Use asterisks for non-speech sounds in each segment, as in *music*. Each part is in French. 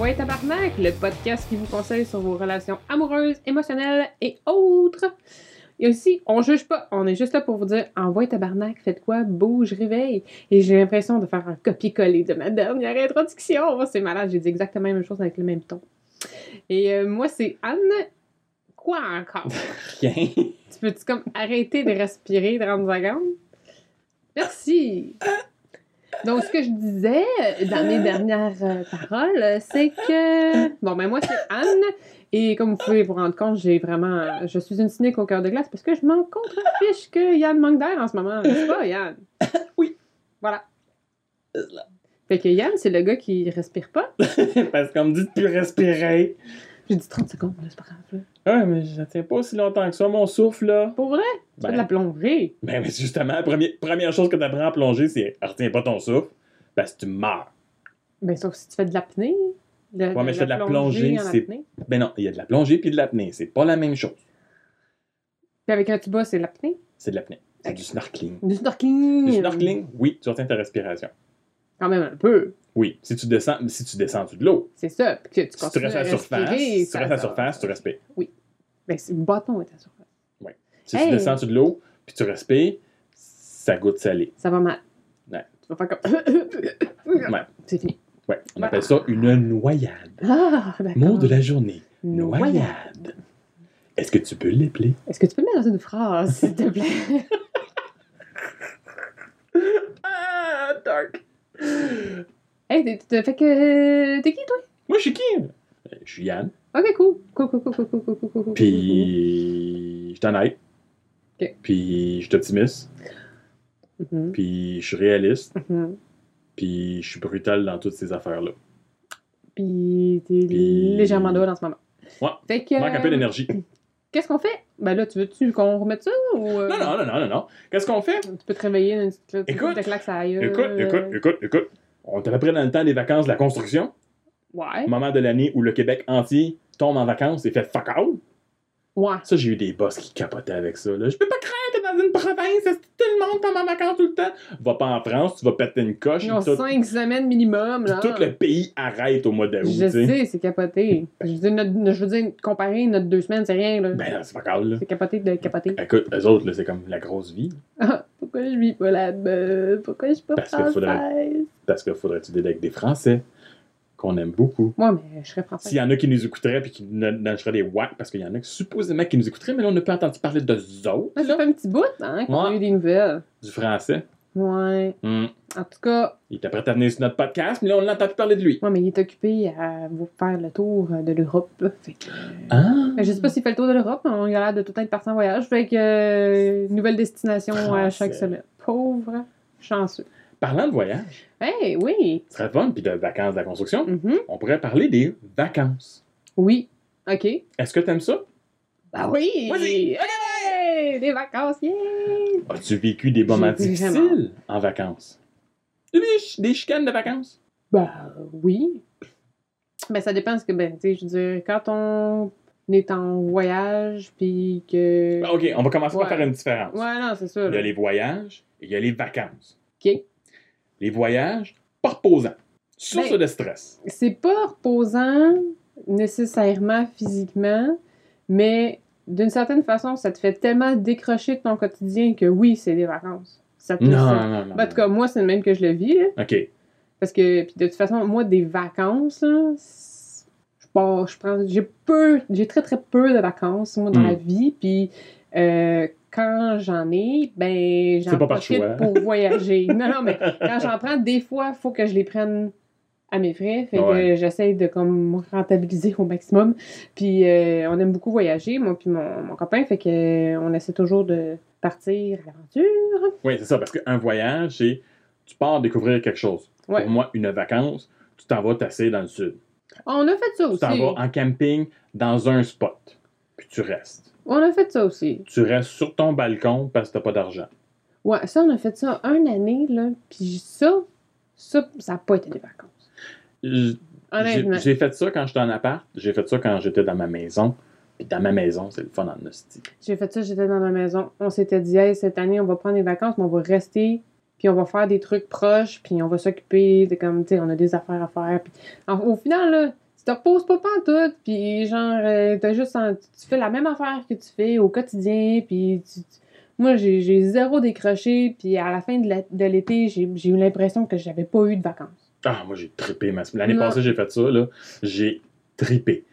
Envoyez Tabarnak, le podcast qui vous conseille sur vos relations amoureuses, émotionnelles et autres. Et aussi, on juge pas, on est juste là pour vous dire Envoyez Tabarnak, faites quoi, bouge, réveille. Et j'ai l'impression de faire un copier-coller de ma dernière introduction. C'est malade, j'ai dit exactement la même chose avec le même ton. Et euh, moi, c'est Anne. Quoi encore? Rien. Tu peux-tu comme arrêter de respirer 30 secondes? Merci! *laughs* Donc, ce que je disais dans mes dernières euh, paroles, c'est que. Bon, ben, moi, c'est Anne. Et comme vous pouvez vous rendre compte, j'ai vraiment. Je suis une cynique au cœur de glace parce que je m'en contrefiche que Yann manque d'air en ce moment. N'est-ce pas, Yann? *laughs* Oui. Voilà. Fait que Yann, c'est le gars qui respire pas. *laughs* Parce qu'on me dit de plus respirer. J'ai dit 30 secondes, là, c'est pas grave. Ouais, mais je tiens pas aussi longtemps que ça, mon souffle, là. Pour vrai? Tu fais Ben. de la plongée. Ben, mais justement, la première, première chose que t'apprends à plonger, c'est retiens pas ton souffle, parce que tu meurs. Ben, sauf si tu fais de l'apnée. De, Ouais, mais je fais de la plongée, c'est-. Ben non, il y a de la plongée puis de l'apnée. C'est pas la même chose. Puis avec un tuba, c'est l'apnée? C'est de l'apnée. C'est du snorkeling. Du snorkeling. Du snorkeling, oui, tu retiens ta respiration. Quand même un peu. Oui, si tu descends, si tu descends de l'eau, C'est ça. Puis que tu si tu restes à la surface, si tu restes à la surface, tu respires. Ben, c'est le bâton est à la surface. Si Hey! tu descends de l'eau, puis tu respires, ça goûte salé. Ça va mal. Ouais. Tu vas faire comme. Ouais. *laughs* C'est fini. Ouais, on Voilà. appelle ça une noyade. Ah, d'accord. Mot de la journée. Noyade. Noyade. Est-ce que tu peux l'épeler? Est-ce que tu peux le mettre dans une phrase, s'il te plaît? *laughs* Ah, dark. Hey, t'es- t'es- fait que. T'es qui, toi? Moi, je suis qui? Euh, Je suis Yann. Ok, cool. Cool, cool, cool, cool, cool, cool, cool, cool. Puis, je suis honnête. Ok. Puis, je suis optimiste. Mhm, Puis, je suis réaliste. mhm. Puis, je suis brutal dans toutes ces affaires-là. Puis t'es Puis- légèrement drôle en ce moment. Ouais. Fait que. Manque un peu d'énergie. *clears throat* Qu'est-ce qu'on fait? Ben là, tu veux-tu qu'on remette ça ou. euh, Non, non, non, non, non, non. Qu'est-ce qu'on fait? Tu peux te réveiller une petite Écoute, claque à gueule. Écoute, écoute, écoute, écoute. On est à peu près dans le temps des vacances de la construction. Ouais. Moment de l'année où le Québec entier tombe en vacances et fait fuck all. Ouais. Ça, j'ai eu des boss qui capotaient avec ça. Là. Je peux pas craindre dans une province, que tout le monde tombe en vacances tout le temps? Va pas en France, tu vas péter une coche. Ils ont tout, cinq semaines minimum, là. tout le pays arrête au mois d'août. Je sais. c'est capoté. *laughs* Je veux dire, notre- je veux dire, comparer notre deux semaines, c'est rien, là. Ben, c'est pas grave, là. C'est capoté de capoter. Écoute, eux autres, là, c'est comme la grosse vie. Ah, pourquoi je vis pas là-bas? Pourquoi je suis pas Parce que française? faudrait- Parce qu'il faudrait étudier avec des Français? Qu'on aime beaucoup. Moi, mais je serais française. S'il y en a qui nous écouteraient puis qui nous lâcheraient des whacks, parce qu'il y en a qui supposément qui nous écouteraient, mais là, on n'a pas entendu parler de autres, Ah, ça fait un petit bout, hein, qu'on a Ouais. eu des nouvelles. du français. Ouais. Hum. En tout cas, Il était prêt à venir sur notre podcast, mais là, on l'a entendu parler de lui. moi, mais il est occupé à vous faire le tour de l'Europe. Fait que... Ah! Mais je sais pas s'il fait le tour de l'Europe, mais on il a l'air de tout être parti en voyage. Fait que euh, nouvelle destination à Français. chaque semaine. Pauvre chanceux. Parlant de voyage, Hey, oui. ce serait fun, puis de vacances de la construction, Mhm. on pourrait parler des vacances. Oui. OK. Est-ce que t'aimes ça? Bah oui. Vas-y. Hey, des vacances, yeah. As-tu vécu des moments difficiles vraiment. en vacances? Des, ch- des chicanes de vacances? Bah oui. Ben ça dépend, parce que, ben, tu sais, je veux dire, quand on est en voyage, puis que... Ah, OK, on va commencer Ouais. par faire une différence. Ouais, non, c'est ça. Il y a les voyages et il y a les vacances. OK. Les voyages, pas reposants. Source Ben- de stress. C'est pas reposant nécessairement physiquement, mais d'une certaine façon, ça te fait tellement décrocher de ton quotidien que oui, c'est des vacances. Ça te Non, non, non. Ben, en tout cas, moi, c'est le même que je le vis. Là, OK. parce que, puis de toute façon, moi, des vacances, là, je pars, je prends, j'ai peu, j'ai très très peu de vacances, moi, dans Mm. la vie, puis euh, quand j'en ai, ben, j'en pas profite pour voyager. *laughs* non, non, mais quand j'en prends, des fois, il faut que je les prenne à mes frais. Fait Ouais. que j'essaye de comme rentabiliser au maximum. Puis euh, on aime beaucoup voyager, moi puis mon, mon copain. Fait que euh, on essaie toujours de partir à l'aventure. Oui, c'est ça, parce qu'un voyage, c'est tu pars découvrir quelque chose. Ouais. Pour moi, une vacance, tu t'en vas tasser dans le sud. On a fait ça Tu aussi. t'en vas en camping dans un spot. Puis tu restes. On a fait ça aussi. Tu restes sur ton balcon parce que t'as pas d'argent. Ouais, ça, on a fait ça une année, là. Puis ça, ça, ça n'a pas été des vacances. J- Honnêtement. J'ai j'ai fait ça quand j'étais en appart. J'ai fait ça quand j'étais dans ma maison. Puis dans ma maison, c'est le fun en hostie. J'ai fait ça, j'étais dans ma maison. On s'était dit, hey, cette année, on va prendre des vacances, mais on va rester, puis on va faire des trucs proches, puis on va s'occuper de comme, tu sais, on a des affaires à faire. Puis, au final, là, tu te reposes pas tout, puis genre, euh, t'as juste en- tu fais la même affaire que tu fais au quotidien, puis tu- tu- moi, j'ai zéro décroché, puis à la fin de l'été, j'ai eu l'impression que j'avais pas eu de vacances. Ah, moi, j'ai trippé. ma- L'année passée, j'ai fait ça, là. J'ai trippé.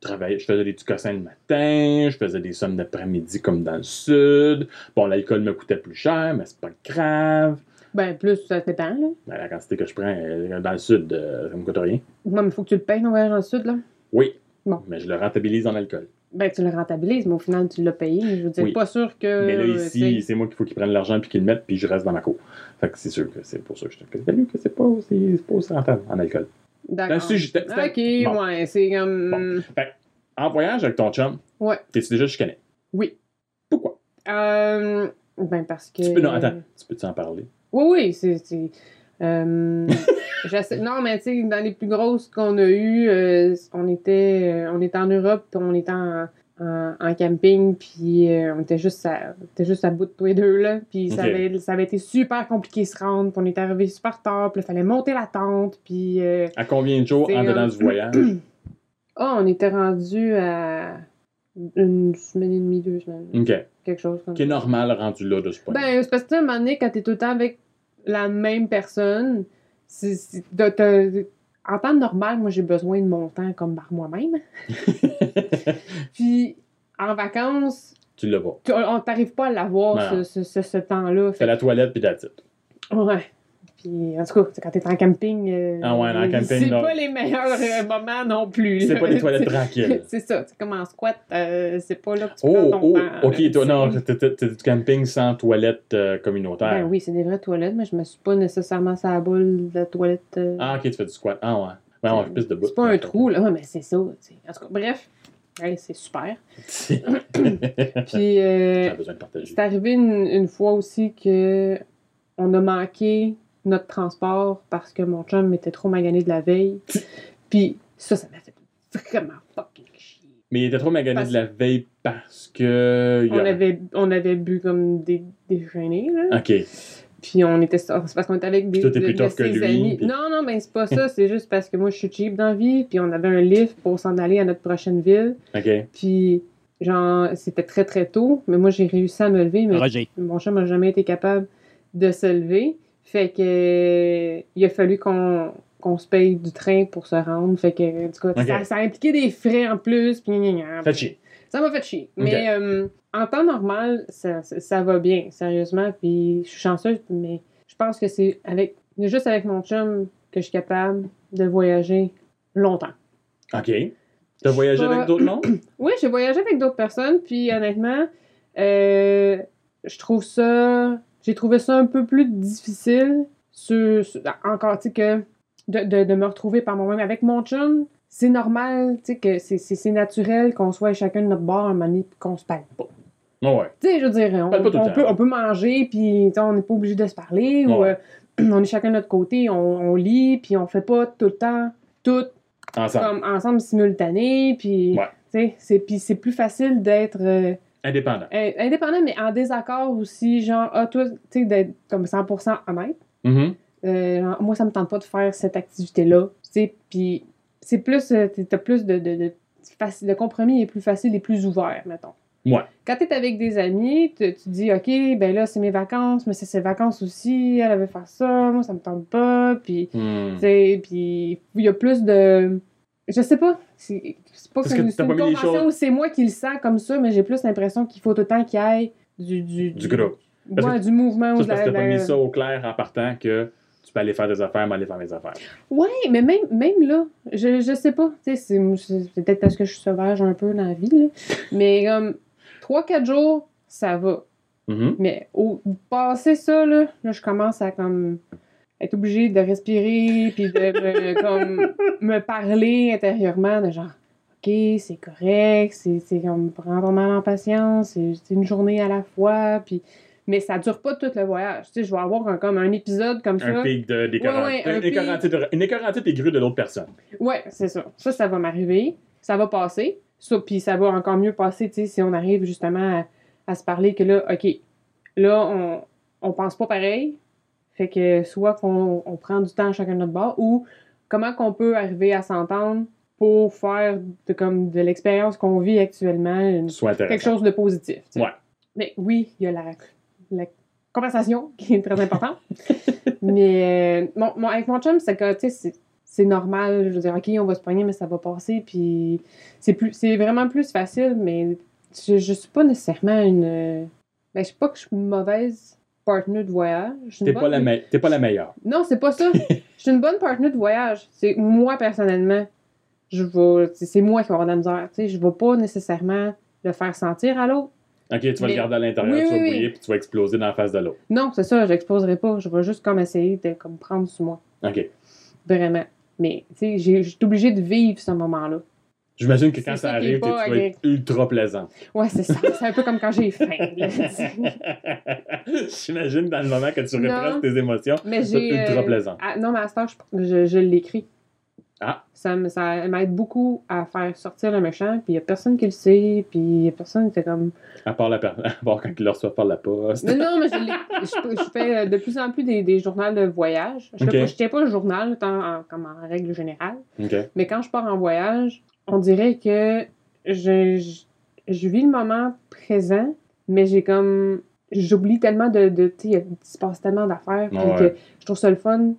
Travaillais- je faisais des tucassins le matin, je faisais des sommes d'après-midi comme dans le sud. Bon, l'alcool me coûtait plus cher, mais c'est pas grave. Ben, plus, ça dépend, là. Ben, la quantité que je prends euh, dans le sud, euh, ça me coûte rien. Non, mais faut que tu le payes ton voyage dans le sud, là. Oui. Bon. Mais je le rentabilise en alcool. Ben, tu le rentabilises, mais au final, tu l'as payé. Je veux dire, Oui. pas sûr que. mais là, ici, c'est- moi qu'il faut qu'ils prennent l'argent puis qu'ils le mettent, puis je reste dans ma cour. Fait que c'est sûr que c'est pour ça que je te fais que c'est pas, aussi- c'est pas aussi rentable en alcool. D'accord. Dans le sud, j'étais- c'était- Ok, bon. ouais, c'est comme. En voyage avec ton chum, Ouais. t'es-tu déjà chicané? Oui. Pourquoi? Euh. Ben, parce que. Tu peux, non, attends, tu peux-tu en parler? Oui, oui, c'est. euh, *laughs* non, mais tu sais, dans les plus grosses qu'on a eues, euh, on, était, euh, on était en Europe, puis on était en, en, en camping, puis on était juste à, on était juste à bout de tous les deux, là. Puis ça, avait, ça avait été super compliqué de se rendre, puis on était arrivé super tard, puis il fallait monter la tente, puis. euh, À combien de jours en dedans du voyage? *clears throat* Ah, on était rendu à une semaine et demie, deux semaines. OK. Quelque chose comme Qui est normal rendu là de ce point. Ben, c'est parce que, à un moment donné, quand t'es tout le temps avec la même personne, c'est, c'est- en temps normal, moi, j'ai besoin de mon temps comme par moi-même. *laughs* Puis, en vacances, tu l'as pas. tu- on t'arrive pas à l'avoir, ce, ce, ce, ce temps-là. Fais Fait, la toilette puis that's it. ouais. Puis, en tout cas, quand t'es en camping, euh, Ah ouais, en camping, c'est pas les meilleurs euh, moments non plus. C'est pas des toilettes *laughs* tranquilles. *laughs* C'est ça, c'est comme en squat, euh, c'est pas là que tu Oh, prends ton oh, temps. ok, toi, non, t'es- du camping sans toilette communautaire. Ben oui, c'est des vraies toilettes, mais je me suis pas nécessairement sur la boule de la toilette. Ah, ok, tu fais du squat. Ah, ouais. Ben, on plus de bout. c'est pas un trou, là, mais c'est ça. En tout cas, bref, c'est super. *laughs* Puis, euh, c'est arrivé une, une fois aussi que on a manqué notre transport parce que mon chum était trop magané de la veille. *laughs* Puis ça, ça m'a fait vraiment fucking chier. Mais il était trop magané Parce- de la veille parce que. On a- avait, on avait bu comme des déjeuners, là. Ok. Puis on était c'est parce qu'on était avec des t'es de- plus de que lui, amis. puis- Non, non, ben c'est pas *laughs* ça. c'est juste parce que moi, je suis cheap dans la vie. Puis on avait un lift pour s'en aller à notre prochaine ville. Ok. Puis, genre, c'était très, très tôt. Mais moi, j'ai réussi à me lever. Mais Roger. mon chum n'a jamais été capable de se lever. Fait que il a fallu qu'on qu'on se paye du train pour se rendre. Fait que, du coup, ça, ça a impliqué des frais en plus. Gna. Fait chier. Ça m'a fait chier. Mais euh, en temps normal, ça, ça, ça va bien, sérieusement. Puis je suis chanceuse, mais je pense que c'est avec juste avec mon chum que je suis capable de voyager longtemps. Ok. T'as voyagé pas- avec d'autres noms? *clears throat* Oui, j'ai voyagé avec d'autres personnes, puis honnêtement, euh, je trouve ça. J'ai trouvé ça un peu plus difficile, sur, sur- encore, tu sais, que de, de, de me retrouver par moi-même. Avec mon chum, c'est normal, tu sais, que c'est- naturel qu'on soit chacun de notre bord un moment donné, qu'on se parle pas. Oh, ouais. Tu sais, je veux dire, on, peut, on peut manger, puis on n'est pas obligé de se parler, ou Ouais. euh, *clears throat* on est chacun de notre côté, on, lit, puis on fait pas tout le temps tout Ensemble. comme ensemble simultané, puis Ouais. tu sais, c'est puis c'est plus facile d'être euh, Indépendant. in- indépendant, mais en désaccord aussi, genre, ah, toi, tu sais, d'être comme 100% honnête. Mhm. Euh, genre, moi, ça me tente pas de faire cette activité-là, tu sais, puis c'est plus, euh, t'as plus de, de, le compromis est plus facile et plus ouvert, mettons. Ouais. Quand t'es avec des amis, tu, tu dis, OK, ben là, c'est mes vacances, mais c'est ses vacances aussi, elle avait faire ça, moi, ça me tente pas, puis, Hmm. tu sais, puis il y a plus de... Je sais pas, c'est pas Parce que c'est une convention où c'est moi qui le sens comme ça, mais j'ai plus l'impression qu'il faut tout le temps qu'il y ait du... Du, Du groupe. Parce Ouais, que du mouvement. Ça, ou de parce la- que t'as pas mis ça au clair en partant que tu peux aller faire des affaires, mais aller faire mes affaires. Ouais, mais même, même là, je, je sais pas. C'est c'est peut-être parce que je suis sauvage un peu dans la vie, là. Mais comme 3-4 jours, ça va. Mhm. Mais au passer ça, là, là, je commence à comme être obligée de respirer puis de me, comme, me parler intérieurement de genre OK, c'est correct, c'est c'est comme prends ton mal en patience, c'est une journée à la fois, puis mais ça dure pas tout le voyage. Tu sais, je vais avoir un, comme un épisode comme Un ça. pic de- d'écœurant- Ouais, ouais, un une écœurantite de- une écœurantite aiguë de l'autre personne. Ouais, c'est ça. Ça, ça va m'arriver. Ça va passer. Ça, puis ça va encore mieux passer, tu sais, si on arrive justement à, à se parler que là, OK, là, on, on pense pas pareil. Fait que soit qu'on on prend du temps à chacun de notre bord, ou comment qu'on peut arriver à s'entendre pour faire de, comme de l'expérience qu'on vit actuellement une- quelque chose de positif. tu sais. Ouais. Mais oui, il y a la, la conversation qui est très importante. *laughs* mais euh, mon, mon- avec mon chum, c'est que, tu sais, c'est- c'est normal. Je veux dire, OK, on va se pogner, mais ça va passer. Puis c'est plus c'est vraiment plus facile, mais je, je suis pas nécessairement une. Ben, je sais pas que je suis mauvaise partenaire de voyage. Je T'es pas, la me- t'es pas la meilleure. non, c'est pas ça. *laughs* Je suis une bonne partenaire de voyage. C'est moi, personnellement, je vais... C'est moi qui vais avoir de la misère. Je vais pas nécessairement le faire sentir à l'autre. Ok, tu vas Mais- le garder à l'intérieur, Oui, tu vas oui, puis tu vas exploser dans la face de l'autre. Non, c'est ça, j'exposerai pas. Je vais juste comme essayer de comme prendre sur moi. Ok. Vraiment. Mais, tu sais, j'ai- je suis obligée de vivre ce moment-là. J'imagine que quand ça, est arrive, tu vas être ultra plaisant. Ouais, c'est ça. C'est un peu comme quand j'ai faim. *laughs* J'imagine dans le moment que tu represses tes émotions, c'est ultra euh, plaisant. ah, non, mais à je, je, je l'écris. Ah. Ça, me- ça m'aide beaucoup à faire sortir le méchant, puis il y a personne qui le sait, puis il y a personne qui fait comme. À part, la per- *laughs* à part quand il le reçoit par la poste. Mais non, mais je, je, je fais de plus en plus des, des journaux de voyage. Je, je tiens pas le journal tant en- comme en règle générale, mais quand je pars en voyage, on dirait que je, je, je vis le moment présent, mais j'ai comme. J'oublie tellement de. de tu sais, il se passe tellement d'affaires, Ouais. que je trouve ça le fun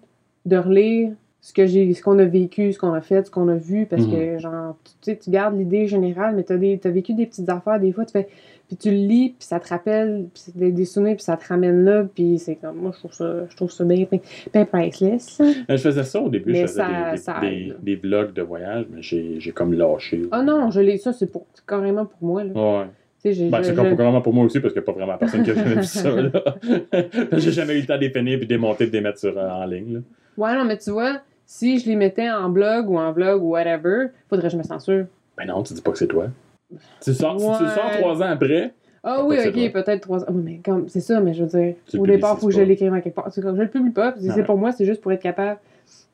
de relire ce que j'ai ce qu'on a vécu, ce qu'on a fait, ce qu'on a vu, parce Mhm. que genre, tu sais, tu gardes l'idée générale, mais t'as des t'as vécu des petites affaires, des fois, tu fais. Puis tu le lis, puis ça te rappelle, puis c'est des, des souvenirs, puis ça te ramène là, puis c'est comme. Moi, je trouve ça, je trouve ça bien, bien, priceless. Mais je faisais ça au début, Mais je faisais ça- des, des, ça des- aide. des vlogs de voyage, mais j'ai j'ai comme lâché. Ah non, je l'ai, ça, c'est pour, c'est carrément pour moi, là. Ouais. Ben, c'est comme vraiment pour moi aussi, parce qu'il n'y a pas vraiment personne qui a jamais vu ça. *laughs* là. j'ai jamais eu le temps finir puis de les monter et de les mettre sur, euh, en ligne. Là. Ouais, non, mais tu vois, si je les mettais en blog ou en vlog ou whatever, faudrait que je me censure. Ben non, tu dis pas que c'est toi. Tu sors, tu sors trois ans après, Ah oui, ok, peut-être trois ans. Mais comme, c'est ça, mais je veux dire, au départ, il faut que je l'écrive en quelque part. Comme, je le publie pas, c'est ouais. pour moi, c'est juste pour être capable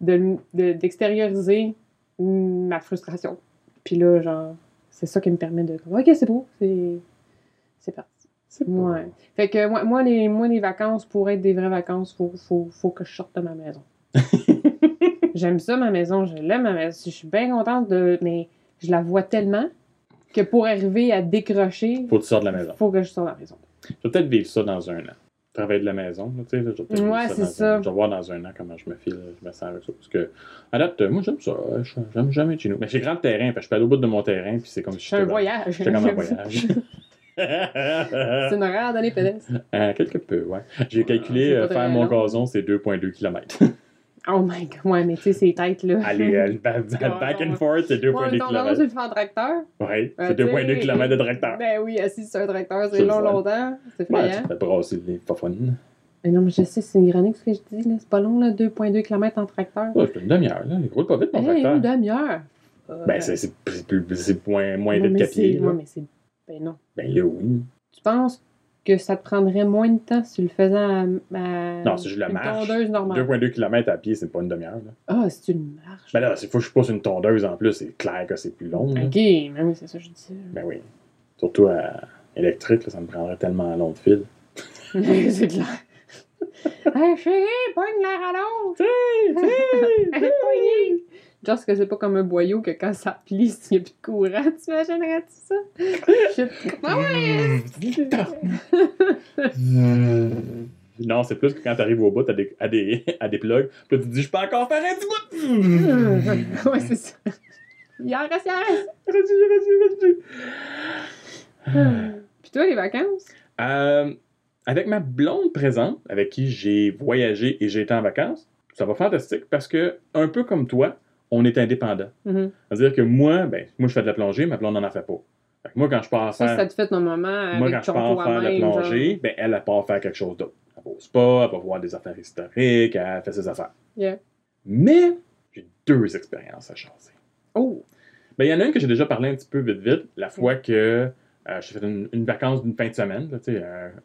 de, de- d'extérioriser ma frustration. Puis là, genre, c'est ça qui me permet de. comme, Ok, c'est beau, c'est. Parti. Ouais. Fait que moi, moi, les, moi, les vacances, pour être des vraies vacances, faut, faut, faut que je sorte de ma maison. *laughs* J'aime ça, ma maison, je l'aime, ma maison. Je suis bien contente de. Mais je la vois tellement que pour arriver à décrocher, Faut que tu sortes de la maison. faut que je sorte de la maison. Je vais peut-être vivre ça dans un an. Travailler de la maison, tu sais, là, je vais peut-être Ouais, vivre c'est dans ça. un- Je vais voir dans un an comment je me file, je me sens avec ça. Parce que, à date, euh, moi, j'aime ça. euh, J'aime jamais chez nous. Mais j'ai grand terrain, que je peux aller au bout de mon terrain, puis c'est comme si C'est un j'étais- voyage. J'étais comme en *laughs* voyage. *laughs* c'est une randonnée pédestre. *laughs* Euh, quelque peu, ouais. J'ai calculé c'est euh, faire mon gazon, c'est 2,2 km. Oh my god, ouais, mais tu sais, ces têtes là. Aller euh, *laughs* back, back and forth, c'est 2,2 Ouais, ton annonce, km. c'est le faire en tracteur? Ouais, Euh, c'est 2,2 tu sais, km de tracteur. Ben oui, assis sur un tracteur, C'est c'est long, longtemps. C'est Ouais, effrayant. tu fais brasser les pas fun. Mais non, mais je sais, c'est ironique ce que je dis, là. C'est pas long, là, 2,2 km en tracteur. Ouais, c'est une demi-heure, là. Il roule pas vite, mon Hey, tracteur. une demi-heure. Ben, c'est- c'est c'est plus- c'est moins, moins vite qu'à pied. c'est- mais c'est. Ben non. Ben là, oui. Tu penses que ça te prendrait moins de temps si tu le faisais à. à Non, si je le une marche, tondeuse normale? 2,2 km à pied, c'est pas une demi-heure. là. Ah, si tu le marches. Ben là, il faut que je pousse une tondeuse en plus, c'est clair que c'est plus long. là. Ok, mais oui, c'est ça que je dis. Ben oui. Surtout à électrique, là, ça me prendrait tellement long de fil. *laughs* c'est clair. *laughs* hey, chérie, pogne la rallonge! *laughs* Hey, pogne! Genre que c'est pas comme un boyau que quand ça plie, s'il n'y a plus de courant, *laughs* t'imaginerais-tu ça? Shit. Ah ouais! Non, c'est plus que quand t'arrives au bout à des, à des, *laughs* à des plugs, puis là, tu te dis, je peux encore faire un petit bout! *laughs* ouais, c'est ça. Il en reste, il en reste. Vas-y, vas-y. *sighs* Puis toi, les vacances? Euh, avec ma blonde présente, avec qui j'ai voyagé et j'ai été en vacances, ça va fantastique parce que, un peu comme toi, on est indépendant. Mhm. C'est-à-dire que moi, ben, moi, je fais de la plongée, ma blonde n'en fait pas. Fait moi, quand je pars Ça, faire, ça te fait avec moi, quand je pars faire de la plongée, genre? ben, elle, elle part faire quelque chose d'autre. Elle va au spa, elle va voir des affaires historiques, elle fait ses affaires. Yeah. Mais, j'ai deux expériences à chasser. Oh! Ben, il y en a une que j'ai déjà parlé un petit peu vite vite, la fois que euh, j'ai fait une, une vacance d'une fin de semaine, là,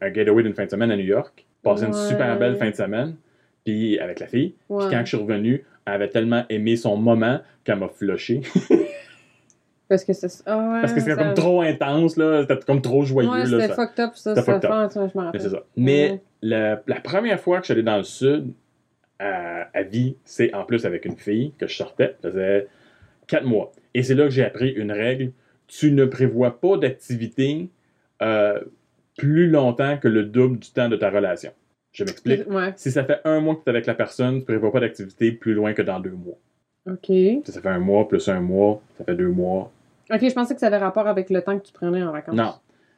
un, un getaway d'une fin de semaine à New York, passé une super belle fin de semaine, puis avec la fille. Puis quand je suis revenu, elle avait tellement aimé son moment qu'elle m'a flushé. *laughs* Parce que c'est. Ah ouais, Parce que c'était comme trop intense, là, c'était comme trop joyeux. Ouais, c'était fucked up, ça. C'était fucked up. je Mais rappelle. ça. Mais Ouais. la, la première fois que je suis allé dans le sud, à, à vie, c'est en plus avec une fille que je sortais. Ça faisait Quatre mois. Et c'est là que j'ai appris une règle. Tu ne prévois pas d'activité euh, plus longtemps que le double du temps de ta relation. Je m'explique. Ouais. Si ça fait un mois que tu es avec la personne, tu prévois pas d'activité plus loin que dans deux mois. OK. Si ça fait un mois plus un mois, ça fait deux mois. OK, je pensais que ça avait rapport avec le temps que tu prenais en vacances. Non.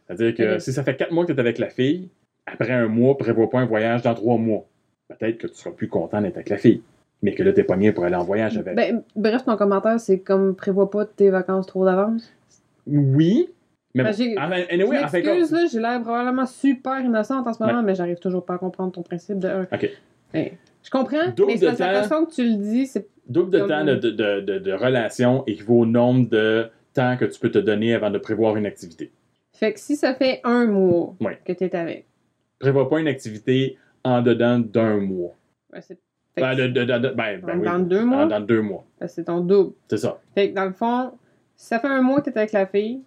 C'est-à-dire que si ça fait quatre mois que tu es avec la fille, après un mois, prévois pas un voyage dans trois mois. Peut-être que tu seras plus content d'être avec la fille. Mais que là, t'es pogné pour aller en voyage avec. Ben, bref, ton commentaire, c'est comme prévois pas tes vacances trop d'avance? oui. Mais Ben, bon, j'ai- Je m'excuse, là, l'air probablement super innocente en ce moment, mais j'arrive toujours pas à comprendre ton principe de. OK. Ben, je comprends, Double mais c'est de que la temps. façon que tu le dis, c'est. double de temps de, de, de, de- relation équivaut au nombre de temps que tu peux te donner avant de prévoir une activité. Fait que si ça fait un mois Ouais. que t'es avec, Prévois pas une activité en dedans d'un mois. ben, c'est. Ben, de- de- ben, ben dans, oui. deux mois, dans deux mois. c'est ton double. C'est ça. Fait que dans le fond, si ça fait un mois que t'es avec la fille,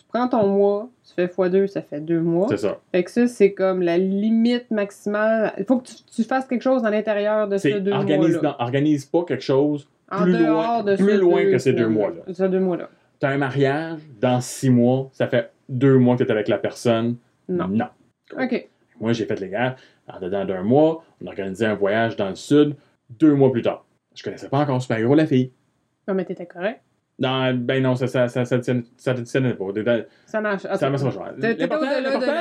tu prends ton mois, tu fais x2, ça fait deux mois. C'est ça. Fait que ça, c'est comme la limite maximale. Il faut que tu, tu fasses quelque chose à l'intérieur de ces deux organise, non, organise pas quelque chose En plus dehors loin- de plus loin que ces deux mois- mois-là. Ces deux mois-là. T'as un mariage dans six mois, ça fait deux mois que t'es avec la personne? Non. Non. OK. Moi, j'ai fait les gars, en dedans d'un mois, on organisait un voyage dans le sud, deux mois plus tard. Je connaissais pas encore super gros la fille. Non, mais t'étais correct. Non, ben non, ça ça, ça, ça, ça te tienne pas. Dans- Ça marche. Ça marche pas. L'important,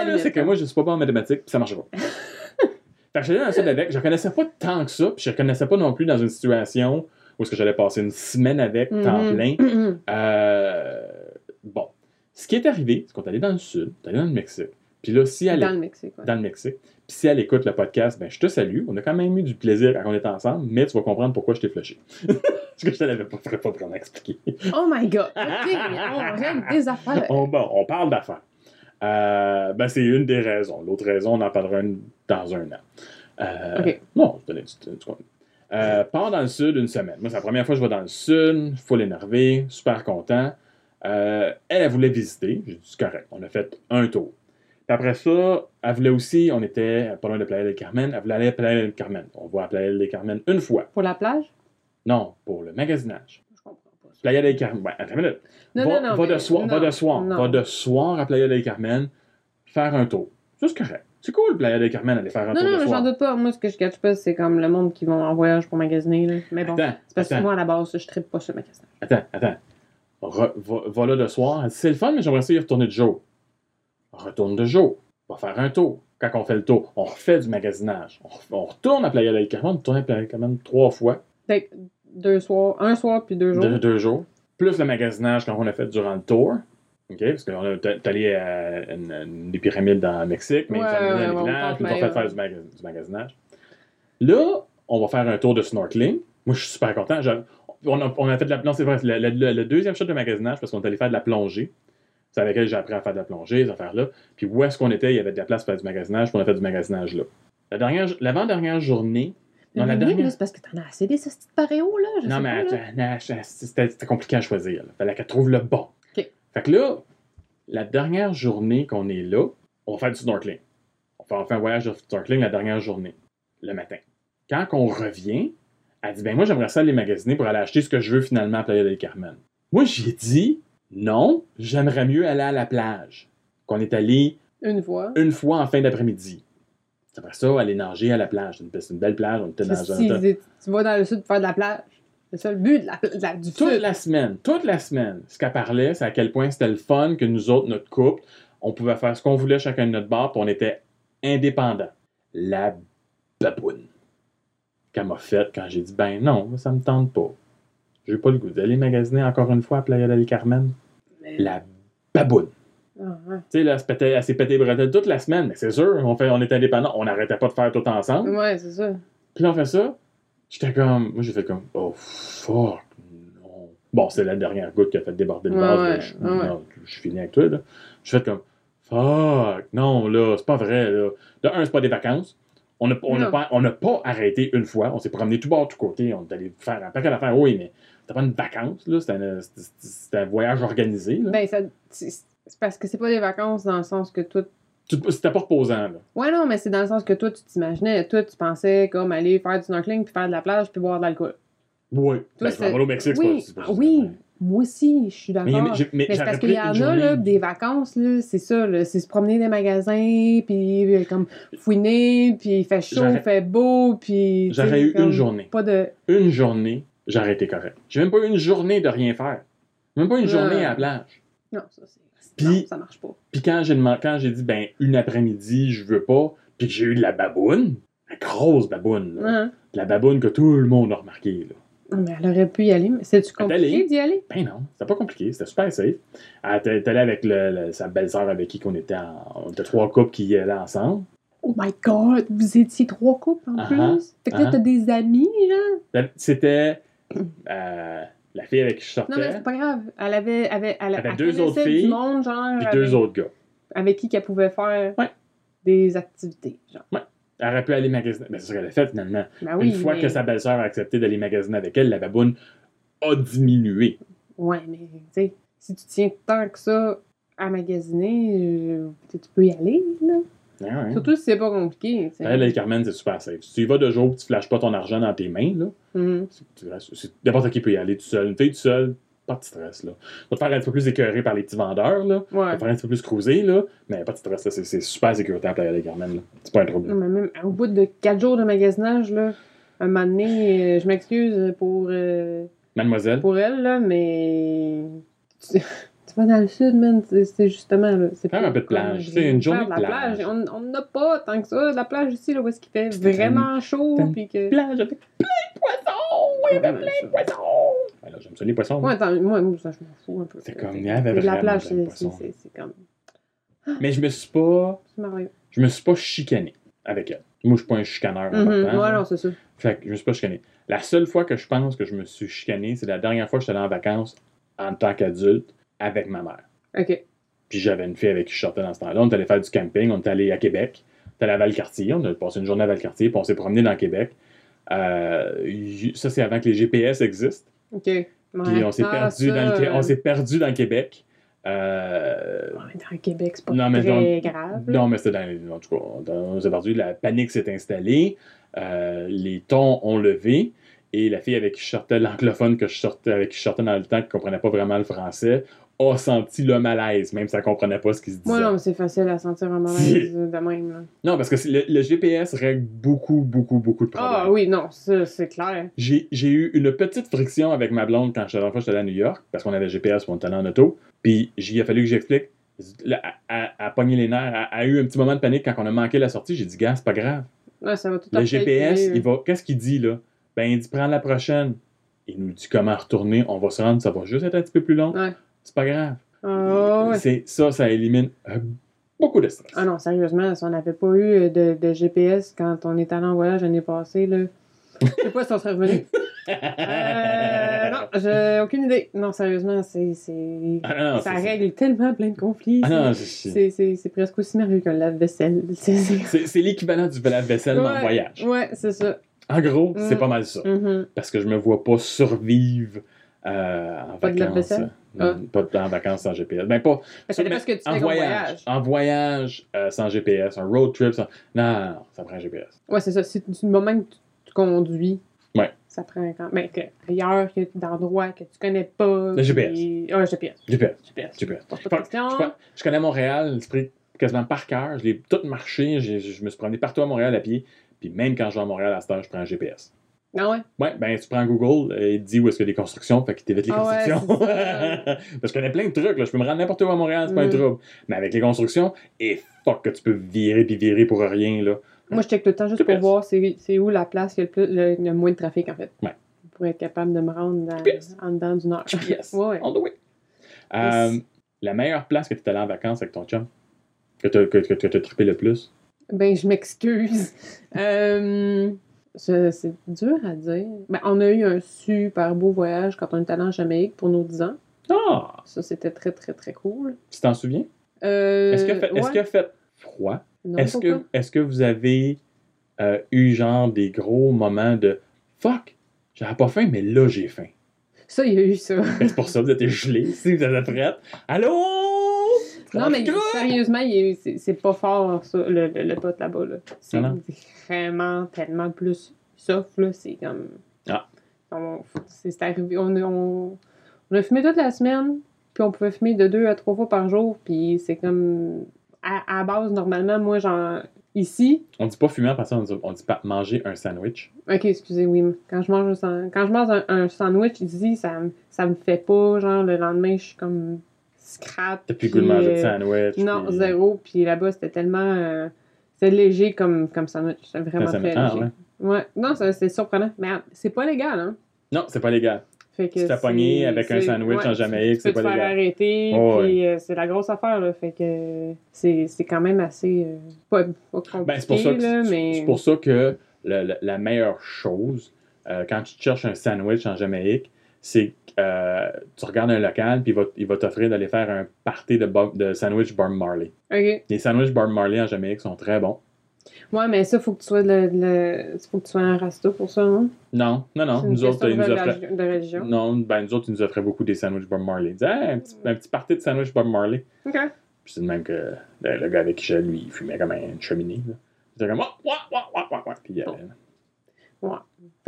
la c'est que hein. moi, je suis pas bon en mathématiques, puis ça marche pas. *laughs* fait que j'allais dans le sud avec, je connaissais pas tant que ça, puis je connaissais pas non plus dans une situation où est-ce que j'allais passer une semaine avec, temps Mhm. plein. Mhm. Euh, bon. Ce qui est arrivé, c'est qu'on est allé dans le sud, on est allé dans le Mexique. Puis là, si elle Dans le Mexique, ouais. dans le Mexique. Puis si elle écoute le podcast, ben je te salue. On a quand même eu du plaisir quand on est ensemble, mais tu vas comprendre pourquoi je t'ai flushé. *laughs* Parce que je te l'avais pas, pas vraiment expliqué. Oh my god! OK, on règle *laughs* des affaires. on, bon, on parle d'affaires. Euh, ben c'est une des raisons. L'autre raison, on en parlera une dans un an. Euh, Ok. Non, je te l'ai. Euh, pars dans le sud une semaine. Moi, c'est la première fois que je vais dans le sud, full énervé, super content. Euh, elle, elle voulait visiter. J'ai dit, c'est correct. On a fait un tour. Puis après ça, elle voulait aussi, on était pas loin de Playa del Carmen, elle voulait aller à Playa del Carmen. On va à Playa del Carmen une fois. Pour la plage? Non, pour le magasinage. Je comprends pas. Playa del Carmen. Ouais, attends une minute. Non, va, non, non. va de soir, va non, de soir, non. va de soir à Playa del Carmen, faire un tour. C'est correct. C'est cool, Playa del Carmen, aller faire un Non, tour non, de mais soir. j'en doute pas. Moi, ce que je gâche pas, c'est comme le monde qui vont en voyage pour magasiner. Là. Mais bon, c'est parce que moi, à la base, je tripe pas sur le magasin. attends, attends. Re- va, va là de soir. C'est le fun, mais j'aimerais ça y retourner de jour. Retourne de jour. Va faire un tour. Quand on fait le tour, on refait du magasinage. On, on retourne à Playa del Carmen, on retourne à Playa del Carmen trois fois, Fait que deux soirs, un soir puis deux jours. de- deux jours. Plus le magasinage quand on a fait durant le tour. OK? Parce qu'on est allé à une, une des pyramides dans le Mexique, mais Ouais, ouais, ouais, on village, puis ont fait faire ouais. du, maga- du magasinage. Là, on va faire un tour de snorkeling. Moi, je suis super content. On a, on a fait de la non, c'est vrai, le, le- le- le deuxième shot de magasinage parce qu'on est allé faire de la plongée. C'est avec elle que j'ai appris à faire de la plongée, ces affaires-là. Puis où est-ce qu'on était, il y avait de la place pour faire du magasinage, puis on a fait du magasinage là. La dernière, l'avant-dernière journée, non, la dernière- là, c'est parce que t'en as assez des hosties de paréo, là. Je non, sais mais là. c'était compliqué à choisir. Il fallait qu'elle trouve le bon. OK. Fait que là, la dernière journée qu'on est là, on va faire du snorkeling. On fait, on fait un voyage de snorkeling la dernière journée, le matin. Quand on revient, elle dit Ben, moi, j'aimerais ça aller magasiner pour aller acheter ce que je veux finalement à Playa del Carmen. Moi, j'ai dit Non, j'aimerais mieux aller à la plage. Qu'on est allé Une fois. une fois en fin d'après-midi. Après ça, aller nager à la plage. C'est une, c'est une belle plage. On était dans Si, un. si, tu vas dans le sud pour faire de la plage. C'est ça le but de la, de la- du Toute sud. la semaine, toute la semaine, ce qu'elle parlait, c'est à quel point c'était le fun que nous autres, notre couple, on pouvait faire ce qu'on voulait chacun de notre bar, puis on était indépendants. La baboune qu'elle m'a faite quand j'ai dit ben non, ça me tente pas. J'ai pas le goût d'aller magasiner encore une fois à Playa del Carmen. Mais- La baboune. Ah, ouais. Tu sais, là, elle s'est pété les bretelles toute la semaine, mais c'est sûr, on, fait, on est indépendants, on n'arrêtait pas de faire tout ensemble. Ouais, c'est ça. Puis là, on fait ça. J'étais comme. Moi, j'ai fait comme. Oh, fuck, non. Bon, c'est la dernière goutte qui a fait déborder le Ouais, vase. ouais, ouais. non, je finis avec toi, là. J'ai fait comme. Fuck, non, là, c'est pas vrai, là. De un, c'est pas des vacances. On n'a on pas, on n'a pas arrêté une fois. On s'est promené tout bord, tout côté. On est allé faire un paquet d'affaires. Oui, mais c'était pas une vacance, là. C'était un, voyage organisé, là. Ben, c'est parce que c'est pas des vacances dans le sens que toi. C'était pas reposant, là. Ouais, non, mais c'est dans le sens que toi, tu t'imaginais. Toi, tu pensais comme aller faire du snorkeling puis faire de la plage puis boire de l'alcool. Oui. Ben, je au Mexique, c'est oui, pas- c'est pas. ah oui, moi aussi, je suis d'accord. mais, j'ai- mais Mais c'est parce qu'il y en a, là, des vacances, là, c'est ça, c'est se promener dans les magasins, puis euh, comme fouiner, puis il fait chaud, il fait beau, puis... J'aurais eu comme une journée. Pas de... Une journée, j'aurais été correct. J'ai même pas eu une journée de rien faire. Même pas une journée Ouais. à la plage. Non, ça, c'est... Puis- ça marche pas. Puis quand j'ai quand j'ai dit, ben, une après-midi, je veux pas, puis que j'ai eu de la baboune, la grosse baboune, là. De la baboune que tout le monde a remarqué, là. Non, Mais elle aurait pu y aller, mais c'est-tu est compliqué d'y aller? Ben non, c'était pas compliqué, c'était super safe. Elle était était allée avec le, le- sa belle-sœur avec qui qu'on était en. On était trois couples qui y allaient ensemble. Oh my God, vous étiez trois couples en Ah plus? Fait que là, ah. t'as des amis, genre? Elle- C'était euh, la fille avec qui je Non, mais sortais, c'est pas grave. Elle avait... Avait, elle, avait elle deux autres filles, du monde, genre, puis avec, deux autres gars. avec qui qu'elle pouvait faire Ouais. des activités, genre. Elle aurait pu aller magasiner. Ben, c'est ce qu'elle a fait finalement. Ben oui, Une fois mais... que sa belle-sœur a accepté d'aller magasiner avec elle, la baboune a diminué. Ouais, mais tu sais, si tu tiens tant que ça à magasiner, euh, tu peux y aller, là. Ouais. Surtout si c'est pas compliqué, tu sais. Elle, les Carmen, c'est super safe. Si tu y vas de jour, tu flashes pas ton argent dans tes mains, là. Tu c'est- N'importe qui peut y aller tout seul. Une fille tout seul, pas de stress, là. Va te faire un petit peu plus écœuré par les petits vendeurs, là. Ouais. Va te faire un petit peu plus cruiser, là. Mais pas de stress, là. C'est- super sécuritaire pour aller Carmen. C'est pas un trouble. Non, mais même au bout de quatre jours de magasinage, là, un moment donné, euh, je m'excuse pour, euh, Mademoiselle. pour elle, là, mais. Vas dans le sud, man, c'est- c'est justement, là. C'est pas un peu de plage, viens une journée de la plage. On n'a pas tant que ça, la plage ici, là, où est-ce qu'il fait vraiment chaud, puis que. Plage avec plein de poissons! Oui, avec mais plein ça- de poissons! Ben là, j'aime ça, les poissons. Moi, attends, moi, moi, ça, je m'en fous un peu. C'est comme, il y avait la plage, plein c'est- c'est c'est- c'est comme. Mais je me suis pas. C'est. Je me suis pas chicané avec elle. Moi, je suis pas un chicaneur Mhm, important. Ouais, non, c'est ça. Fait que je me suis pas chicané. La seule fois que je pense que je me suis chicané, c'est la dernière fois que j'étais allé en vacances en tant qu'adulte avec ma mère. Ok. Puis j'avais une fille avec qui je sortais dans ce temps-là. On est allé faire du camping, on est allé à Québec. On est allé à Valcartier, on a passé une journée à Valcartier, puis on s'est promené dans Québec. Euh, ça, c'est avant que les GPS existent. Ok. Puis Ouais. on s'est Ah, perdu, ça, dans le, on s'est perdu dans Québec. Euh, Dans le Québec, c'est pas Non, mais très grave. là. Non, mais c'était dans. En tout cas, on, on s'est perdu. La panique s'est installée. euh, les tons ont levé. Et la fille avec qui je sortais, l'anglophone que je sortais, avec qui je sortais dans le temps, qui comprenait pas vraiment le français, a senti le malaise, même si elle comprenait pas ce qui se disait. Moi, non, mais c'est facile à sentir un malaise de même. là. Non, parce que le, le GPS règle beaucoup, beaucoup, beaucoup de problèmes. Ah oui, non, c'est clair. J'ai eu une petite friction avec ma blonde quand la fois j'étais allé à New York, parce qu'on avait GPS pour on était allé en auto. Puis il a fallu que j'explique. Elle a pogné les nerfs. Elle a eu un petit moment de panique quand on a manqué la sortie. J'ai dit, gars, c'est pas grave. Ouais, ça va tout Le GPS, il va. Qu'est-ce qu'il dit là? Ben, il dit prends la prochaine. Il nous dit comment retourner. On va se rendre, ça va juste être un petit peu plus long. Ouais. C'est pas grave. Ouais. C'est ça, ça élimine euh, beaucoup de stress. Ah non, sérieusement, si on n'avait pas eu euh, de, de GPS quand on est allé en voyage l'année passée, là. Je sais pas si on serait revenu. *laughs* Euh, non, j'ai aucune idée. Non, sérieusement, c'est. Ah ça règle tellement plein de conflits. Ah non, c'est- presque aussi merveilleux qu'un lave-vaisselle. *laughs* C'est- l'équivalent du lave-vaisselle dans le Ouais, voyage. Ouais, c'est ça. En gros, c'est pas mal ça. Mhm. Parce que je me vois pas survivre euh, en Pas de vacances. lave-vaisselle? euh, Pas de- en vacances sans GPS. Ben pas. Ça dépend ce que tu en fais voyage. En voyage euh, sans GPS, un road trip sans. Non, non, non, ça prend un GPS. Ouais, c'est ça. C'est du moment que tu, tu conduis. Ouais. Ça prend quand même. que ailleurs, que d'endroits que tu connais pas. Le GPS. puis- Ah, GPS. GPS. GPS. GPS. Je, pas de je- je connais Montréal, l'esprit quasiment par cœur. Je l'ai tout marché. j'ai- Je me suis promené partout à Montréal à pied. Puis même quand je vais à Montréal à cette heure, je prends un GPS. Ah ouais? Ouais, ben tu prends Google, euh, il te dit où est-ce qu'il y a des constructions, fait qu'il t'évite les Ah constructions. *laughs* Parce que je connais plein de trucs, là. je peux me rendre n'importe où à Montréal, c'est pas un Mm. trouble. Mais avec les constructions, et fuck que tu peux virer puis virer pour rien, là. Moi, je check tout le temps juste pour voir c'est où la place qui a le, plus, le, le moins de trafic, en fait. Ouais. Pour être capable de me rendre dans, en dedans d'une heure. GPS. *laughs* ouais, ouais. On the way. Euh, la meilleure place que tu es allé en vacances avec ton chum, que tu que, que, que t'as trippé le plus? Ben, je m'excuse. *laughs* Euh, c'est dur à dire. Ben, on a eu un super beau voyage quand on est allé en Jamaïque pour nos 10 ans. Ah! Ça, c'était très, très, très cool. Tu t'en souviens? Euh, Est-ce a, fait- a fait froid? Non, Est-ce que, est que vous avez euh, eu genre des gros moments de fuck, j'avais pas faim, mais là j'ai faim? Ça, il y a eu ça. Ben, c'est pour ça que vous êtes gelé, si vous êtes prête. Allô? Non, mais Trafic? sérieusement, c'est pas fort, ça, le, le, le pot là-bas. Là. C'est Ah vraiment tellement plus soft, là. C'est comme. Ah. C'est arrivé. On, on, on a fumé toute la semaine, puis on pouvait fumer de deux à trois fois par jour, puis c'est comme. À, à base, normalement, moi, genre. Ici, On dit pas fumer en passant, on dit, pas manger un sandwich. Ok, excusez, oui. mais Quand je mange un, quand je mange un, un sandwich ici, ça, ça me fait pas, genre, le lendemain, je suis comme scrap. T'as plus goût de manger de euh, sandwich. Non, puis- zéro. Puis là-bas, c'était tellement. euh, c'était léger comme, comme sandwich. C'était vraiment très léger. ouais. Ouais. Non, c'est surprenant. Mais ah, c'est pas légal, hein? Non, c'est pas légal. Fait que Tu t'as pogné avec un sandwich en Jamaïque, tu c'est peux pas te faire légal. arrêter, Oh, puis euh, c'est la grosse affaire, là. Fait que c'est c'est quand même assez. euh, pas, pas compliqué, Ben, c'est pour ça que, mais. c'est pour ça que le- le- la meilleure chose, euh, quand tu cherches un sandwich en Jamaïque, c'est que euh, tu regardes un local, puis il va, il t'offrir d'aller faire un party de, de sandwich Bob Marley. Les sandwichs Bob Marley en Jamaïque sont très bons. Ouais, mais ça, faut que tu sois le, le- faut que tu sois un rasto pour ça? Non, non, non. C'est une Nous autres, ils nous offraient. de religion. Non, ben nous autres, ils nous offraient beaucoup des sandwichs Bob Marley. Ils disaient, Hey, un, petit, un petit party de sandwich Bob Marley. Ok. Puis c'est de même que le, le gars avec qui j'allais, lui, il fumait comme une cheminée. Là. Il était comme, ouah, ouah, ouah, ouah, ouah. Puis, euh, Ouais.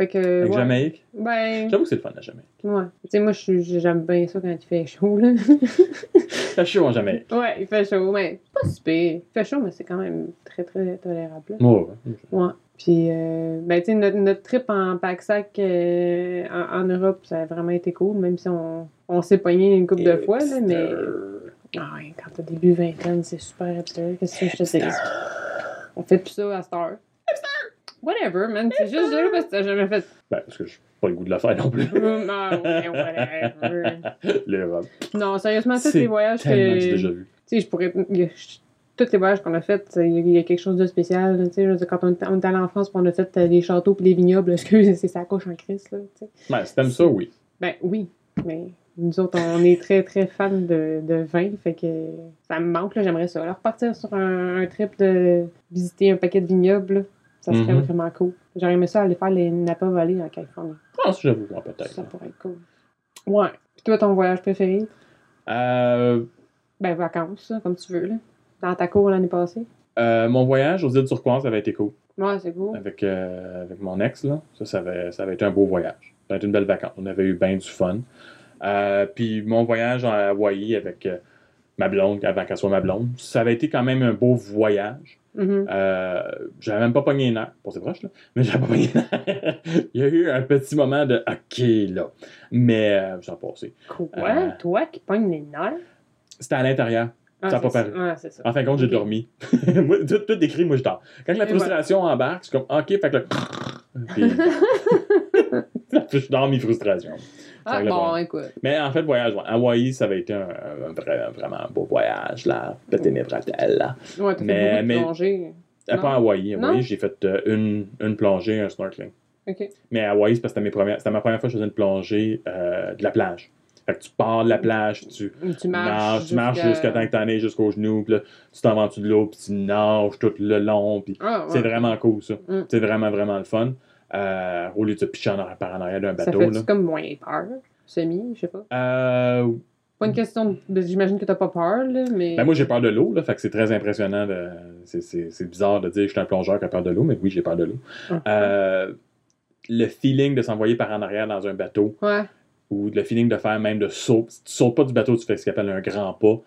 Fait que. avec ouais. Jamaïque, Ben. j'avoue que c'est le fun, la Jamaïque. Ouais. Tu sais, moi, j'aime bien ça quand il fait chaud, là. *laughs* C'est chaud en Jamaïque. ouais, il fait chaud, mais pas si pire. Il fait chaud, mais c'est quand même très, très tolérable, là. Ouais, ouais. Ouais. Puis, euh, ben, tu sais, notre, notre trip en pack-sac euh, en, en Europe, ça a vraiment été cool, même si on, on s'est pogné une couple de fois, là, mais. Ah ouais, quand t'as début vingtaine, c'est super hipster. Qu'est-ce que je te dis? On fait plus ça à Star. Whatever, man. C'est juste parce que t'as jamais fait. Ben, parce que je pas le goût de la faire non plus. Hum, Ah ouais, whatever. L'Europe. Non, sérieusement, tous C'est les voyages que. J'ai déjà vu. Tu sais, je pourrais. Tous les voyages qu'on a fait, il y, a- quelque chose de spécial. Tu sais, je veux dire, quand on est, on est allé en France, puis on a fait euh, des châteaux puis des vignobles, *laughs* est-ce que c'est sa couche en crise, là, tu sais? Ben, si t'aimes ça, oui. Ben oui, mais nous autres, on est très, très fans de, de vin, fait que ça me manque, là, j'aimerais ça. Alors, repartir sur un, un trip de visiter un paquet de vignobles, là, ça serait Mhm. vraiment cool. J'aurais aimé ça aller faire les Napa Valley en Californie. Je pense que j'avoue, peut-être. Ça pourrait être cool. Ouais. Puis toi, ton voyage préféré? Euh, Ben, vacances, comme tu veux, là. Dans ta cour l'année passée? euh, mon voyage aux îles turquoises avait été cool. Ouais, c'est cool. Avec, euh, avec mon ex, là. Ça, ça avait, ça avait été un beau voyage. Ça avait été une belle vacance. On avait eu bien du fun. Euh, puis mon voyage en Hawaï avec euh, ma blonde, avant qu'elle soit ma blonde, ça avait été quand même un beau voyage. Mhm. Euh, j'avais même pas pogné les nerfs. Bon, c'est proche, là. Mais j'avais pas pogné les *laughs* nerfs. Il y a eu un petit moment de OK, là. Mais euh, j'en passé. Quoi? Euh. Toi qui pognes les nerfs? C'était à l'intérieur. Ah, ça a pas paru. Ça. En fin de compte, j'ai dormi. *laughs* Moi, tout, tout décrit, moi, je dors. Quand la frustration embarque, c'est comme OK, fait que là. Puis, *laughs* *laughs* je dors mes frustrations. Ah, bon, écoute. Mais en fait, voyage. Hawaï, ça avait été un, un vrai- vraiment beau voyage, là. Mes bretelles, là. Ouais, t'as Mais- fait beaucoup de mais- plongées. Euh. Pas à Hawaï. J'ai fait euh, une, une plongée, un snorkeling. OK. Mais à Hawaï, c'est parce que c'était mes premières- c'était ma première fois que je faisais une plongée euh, de la plage. Fait que tu pars de la plage, tu Tu marches. nages, tu marches jusqu'à temps que t'en aies jusqu'aux genoux, puis là, tu t'en vas de l'eau, puis tu nages tout le long, puis Ah, ouais. c'est vraiment cool, ça. Mm. C'est vraiment, vraiment le fun. Euh, au lieu de pitcher en arrière, par en arrière d'un Ça bateau, fait là. comme moins peur? Semi, je sais pas. Euh, Pas une question de. J'imagine que t'as pas peur, là, mais. Ben moi, j'ai peur de l'eau, là, fait que c'est très impressionnant. De... C'est, c'est- c'est bizarre de dire que je suis un plongeur qui a peur de l'eau, mais oui, j'ai peur de l'eau. Euh, le feeling de s'envoyer par en arrière dans un bateau, Ouais. ou le feeling de faire même de saut. Si tu sautes pas du bateau, tu fais ce qu'on appelle un grand pas,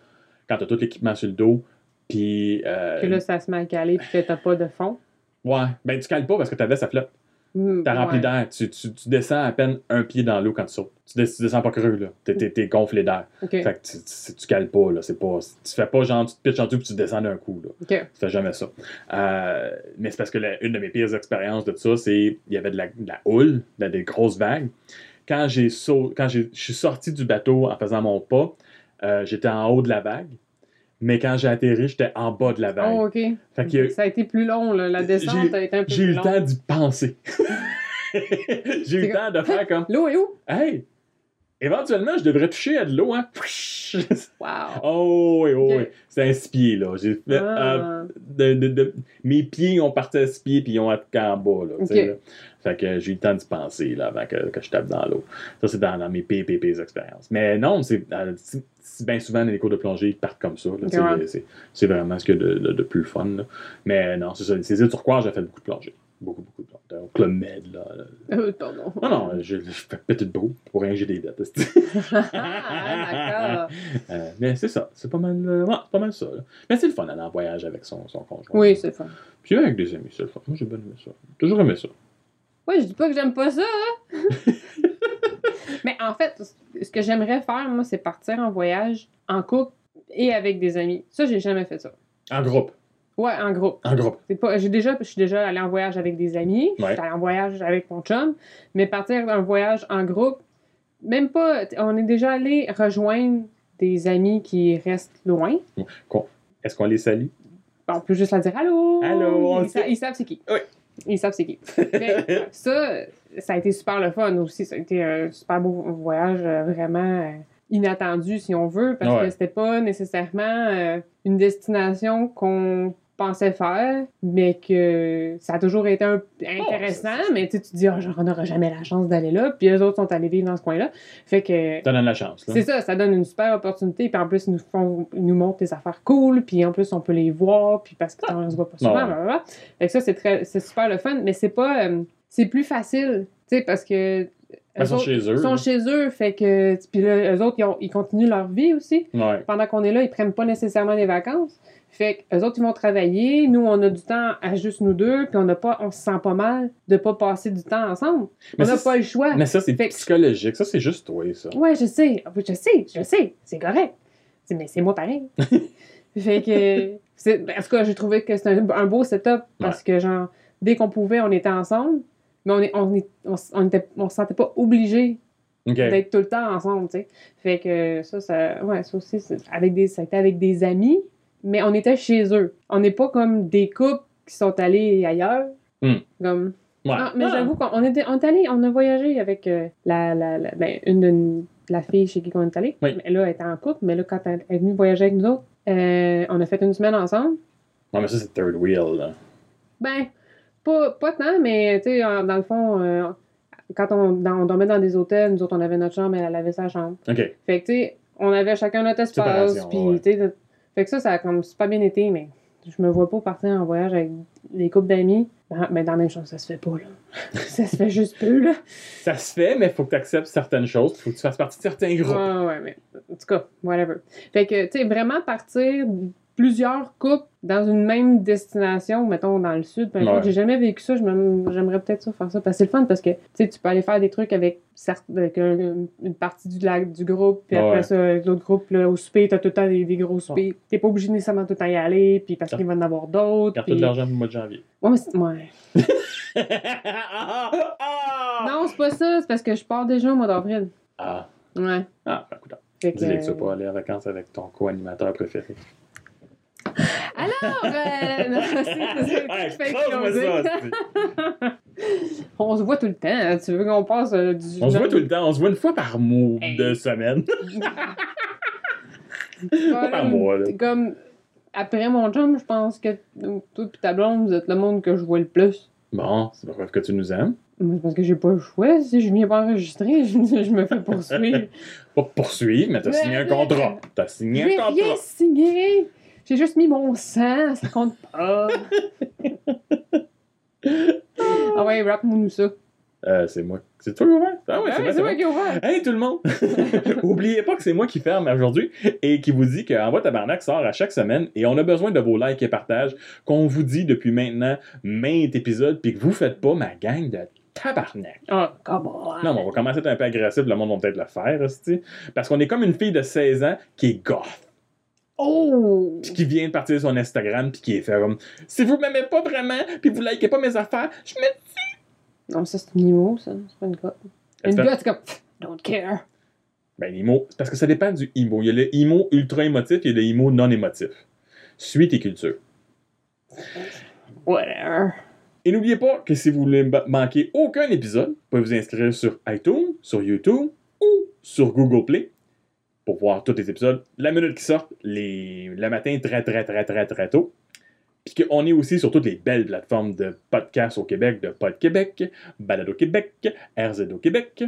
quand tu as tout l'équipement sur le dos, puis... euh, Que là, ça se met à caler puis que t'as pas de fond. ouais, ben tu cales pas parce que ta veste, ça flotte. Mm, T'as rempli ouais. d'air. Tu, tu, tu descends à peine un pied dans l'eau quand tu sautes. Tu, des- tu descends pas creux, là. T'es, t'es- t'es gonflé d'air. Fait que tu, tu, cales pas, là. C'est pas... Tu fais pas genre, tu te pitches en dessous puis tu descends d'un coup, là. OK. Tu fais jamais ça. Euh, mais c'est parce que la- une de mes pires expériences de ça, c'est il y avait de la, de la houle, de- des grosses vagues. Quand j'ai sau- quand je suis sorti du bateau en faisant mon pas, euh, j'étais en haut de la vague. Mais quand j'ai atterri, j'étais en bas de la vague. Oh, OK. Fait que Ça a été plus long, là. La descente a été un peu j'ai eu le temps d'y penser. *laughs* j'ai eu le temps de faire comme *laughs* L'eau est où? Hey! Éventuellement, je devrais toucher à de l'eau, hein? *laughs* Wow. oh, oui, oh, oui. C'est un six pieds, là. J'ai fait, euh, Ah. de, de- de- mes pieds ont parti à six pieds puis ils ont atterri en bas. Là. Fait que j'ai eu le temps d'y penser là, avant que, que je tape dans l'eau. Ça, c'est dans, dans mes pires expériences. Mais non, c'est euh, bien souvent dans les cours de plongée, ils partent comme ça. c'est, vraiment ce qu'il y a de, de- de plus fun. là. Mais non, c'est ça. Ces îles turquoises, j'ai fait beaucoup de plongée. Beaucoup, beaucoup de blondes. Au Club Med, là. Euh, pardon. Non, non, je, je fais petit brou pour rien que j'ai des dettes. *laughs* ah, d'accord. *laughs* Euh, mais c'est ça, c'est pas mal, euh, ouais, pas mal ça. là. Mais c'est le fun d'aller en voyage avec son, son conjoint. Oui, c'est le fun. Puis avec des amis, c'est le fun. Moi, j'ai bien aimé ça. J'ai toujours aimé ça. Ouais, je dis pas que j'aime pas ça, hein. *laughs* Mais en fait, ce que j'aimerais faire, moi, c'est partir en voyage en couple et avec des amis. Ça, j'ai jamais fait ça. En groupe. Ouais, en groupe. En groupe. C'est pas, j'ai déjà, je suis déjà allée en voyage avec des amis, je Ouais. suis allée en voyage avec mon chum, mais partir en voyage en groupe, même pas, on est déjà allé rejoindre des amis qui restent loin. Est-ce qu'on les salue? On peut juste leur dire allô. Allô, sa- ils savent c'est qui. Oui. Ils savent c'est qui. *laughs* Mais ça, ça a été super le fun aussi. Ça a été un super beau voyage, euh, vraiment euh, inattendu si on veut, parce Ouais. que c'était pas nécessairement euh, une destination qu'on pensait faire, mais que ça a toujours été un- intéressant, Oh, c'est- mais tu te dis, Ah, genre, on n'aura jamais la chance d'aller là, puis eux autres sont allés vivre dans ce coin-là. Fait que Ça donne la chance, là. c'est ça, ça donne une super opportunité. Puis en plus, ils nous, font, ils nous montrent des affaires cool. Puis en plus, on peut les voir. Puis parce qu'on se voit pas souvent. Ouais. blablabla. Fait que ça, c'est très, c'est super le fun. Mais c'est pas. euh, c'est plus facile. Tu sais, parce que. Ils eux sont chez eux. Ils sont chez eux. Fait que. Puis là, eux autres, ils, ont- ils continuent leur vie aussi. Ouais. Pendant qu'on est là, ils prennent pas nécessairement des vacances. Fait que eux autres, ils vont travailler. Nous, on a du temps à juste nous deux. Puis on n'a pas, on se sent pas mal de pas passer du temps ensemble. Mais on n'a pas le choix. Mais ça, c'est que- psychologique. Ça, c'est juste toi, ça. Ouais, je sais. Je sais, je sais. C'est correct. Mais c'est moi pareil. *laughs* fait que. ben, En tout cas, j'ai trouvé que c'était un, un beau setup parce que, genre, dès qu'on pouvait, on était ensemble. Mais on, est, on, est, on, on, était, on se sentait pas obligé d'être tout le temps ensemble, tu sais. Fait que ça, ça. Ouais, ça aussi, avec des, ça a été avec des amis, mais on était chez eux. On n'est pas comme des couples qui sont allés ailleurs. Hmm. Comme. Ouais. Non, mais Ah. j'avoue qu'on on était, on est allé, on a voyagé avec euh, la, la, la- ben, une de la fille chez qui on est allé. Oui. Mais là, elle était en couple, mais là, quand elle est venue voyager avec nous autres, euh, on a fait une semaine ensemble. Non, mais ça, c'est third wheel, là. Ben, pas, pas tant, mais tu sais, dans le fond, euh, quand on, dans- on dormait dans des hôtels, nous autres, on avait notre chambre, elle, elle avait sa chambre. OK. Fait que, tu sais, on avait chacun notre espace, puis, tu sais, fait que ça, ça a comme super bien été, mais je me vois pas partir en voyage avec des couples d'amis. Ben, ben, dans la même chose, ça se fait pas, là. *laughs* ça se fait juste peu, là. Ça se fait, mais faut que tu acceptes certaines choses. Faut que tu fasses partie de certains groupes. Ouais, ouais, mais en tout cas, whatever. Fait que, tu sais, vraiment partir plusieurs couples dans une même destination, mettons dans le sud, Ouais. j'ai jamais vécu ça, j'aimerais peut-être ça faire ça, parce que c'est le fun, parce que, tu peux aller faire des trucs avec, certes, avec un- une partie du, la- du groupe, puis après Ouais. ça, avec l'autre groupe, là, au souper, t'as tout le temps des, des gros soupers. T'es pas obligé nécessairement tout le temps y aller, puis parce qu'il va y en avoir d'autres. Garde puis- tout l'argent pour le mois de janvier. Ouais, mais c'est- ouais. *laughs* ah! Ah! Non, c'est pas ça, c'est parce que je pars déjà au mois d'avril. Ah, Ouais. ah ben, écoute, Fait que, vas pas aller en vacances avec ton co-animateur préféré. Alors, euh, On se voit tout le temps. hein. Tu veux qu'on passe euh, du. On se voit tout le temps. On se voit une fois par mois Hey. de semaine. *laughs* Pas par mois, là. Comme. Après mon chum, je pense que toi et ta blonde, vous êtes le monde que je vois le plus. Bon, c'est pas grave que tu nous aimes. C'est parce que j'ai pas le choix. Si je viens pas enregistrer, je, *laughs* je me fais poursuivre. Pas poursuivre, mais t'as signé un contrat. T'as signé un rien contrat. J'ai juste mis mon sang, ça compte pas. *laughs* ah ouais, rappe-moi nous ça. Euh, c'est moi. C'est toi qui ouvert? Ah ouais, c'est c'est moi moi. qui ai ouvert. Hey tout le monde! *laughs* Oubliez pas que c'est moi qui ferme aujourd'hui et qui vous dit que Envoi Tabarnak sort à chaque semaine et on a besoin de vos likes et partages qu'on vous dit depuis maintenant maintes épisodes puis que vous faites pas ma gang de tabarnak. Oh, come on. Non, mais on va commencer à être un peu agressif, le monde va peut-être le faire, hostie. parce qu'on est comme une fille de 16 ans qui est goth, Oh! puis qui vient de partir sur son Instagram puis qui est fait comme si vous m'aimez pas vraiment puis vous likez pas mes affaires, je me Non, ça c'est une imo, ça. C'est pas une gotte. Une gotte, c'est comme. Don't care. Ben, c'est parce que ça dépend du emo. Il y a le emo ultra émotif et le emo non émotif. Suis tes cultures. Whatever. Et n'oubliez pas que si vous voulez ma- manquer aucun épisode, vous pouvez vous inscrire sur iTunes, sur YouTube ou sur Google Play pour voir tous les épisodes. La minute qui sortent, les... le matin très très très très très tôt. Puis qu'on est aussi sur toutes les belles plateformes de podcasts au Québec, de Pod Québec, Balado Québec, RZO Québec.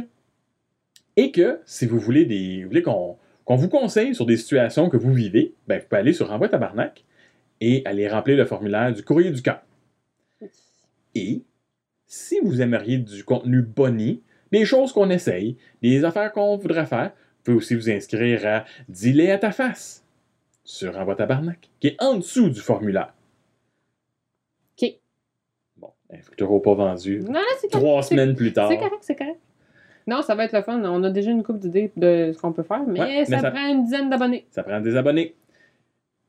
Et que si vous voulez, des, vous voulez qu'on vous conseille sur des situations que vous vivez, ben, vous pouvez aller sur Envoi Tabarnak et aller remplir le formulaire du courrier du cœur. Et si vous aimeriez du contenu boni, des choses qu'on essaye, des affaires qu'on voudrait faire, pouvez aussi vous inscrire à Dis-les à ta face sur Envoi Tabarnak, qui est en dessous du formulaire. OK. Bon, toujours pas vendu. Non, c'est. Trois semaines plus tard. C'est correct, c'est correct. Non, ça va être le fun. On a déjà une couple d'idées de ce qu'on peut faire, mais, Ouais, mais ça, prend une dizaine d'abonnés. Ça prend des abonnés.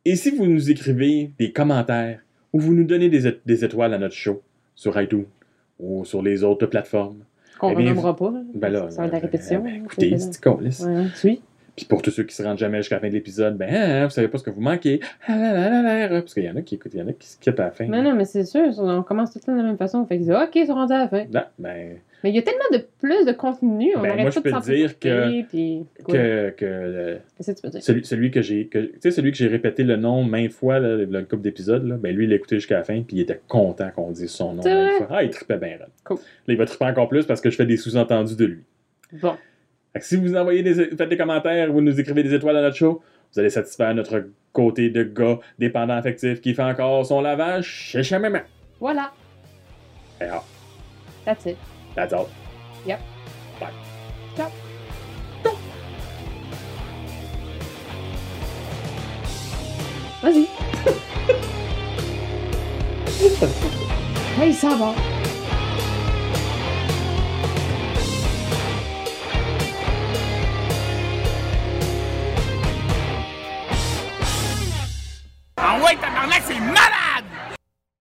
Et si vous nous écrivez des commentaires ou vous nous donnez des, des étoiles à notre show sur iTunes ou sur les autres plateformes, Qu'on Eh bien, renommera pas. là. ben là, ça va être la euh, répétition. ben, écoutez, C'est- câlisse. Ouais, oui. Puis pour tous ceux qui se rendent jamais jusqu'à la fin de l'épisode, ben, hein, vous savez pas ce que vous manquez. Ah là là là là, Parce qu'il y en a qui écoutent, il y en a qui skippent à la fin. Mais non, mais c'est sûr, on commence tout le temps de la même façon. Fait que c'est OK, ils sont rendus à la fin. Non, ben, Mais il y a tellement de plus de contenu. On Ben, arrête moi, pas je de peux dire puis- que, que euh, Qu'est-ce que tu peux dire? celui, celui que j'ai, que- tu sais, celui que j'ai répété le nom maintes fois, là, le couple d'épisodes, ben lui, il l'a écouté jusqu'à la fin, puis il était content qu'on dise son nom maintes fois. Ah, il trippait bien. Cool. Là, il va tripper encore plus parce que je fais des sous-entendus de lui. Bon. Fait que si vous envoyez des, faites des commentaires, vous nous écrivez des étoiles dans notre show, vous allez satisfaire notre côté de gars dépendant affectif qui fait encore son lavage chez chez maman. Voilà. Et ah, That's it. that's all. Yep. Bye. Ciao. Vas-y. *laughs* oui, ça va. Ah ouais, tabarnak, c'est malade!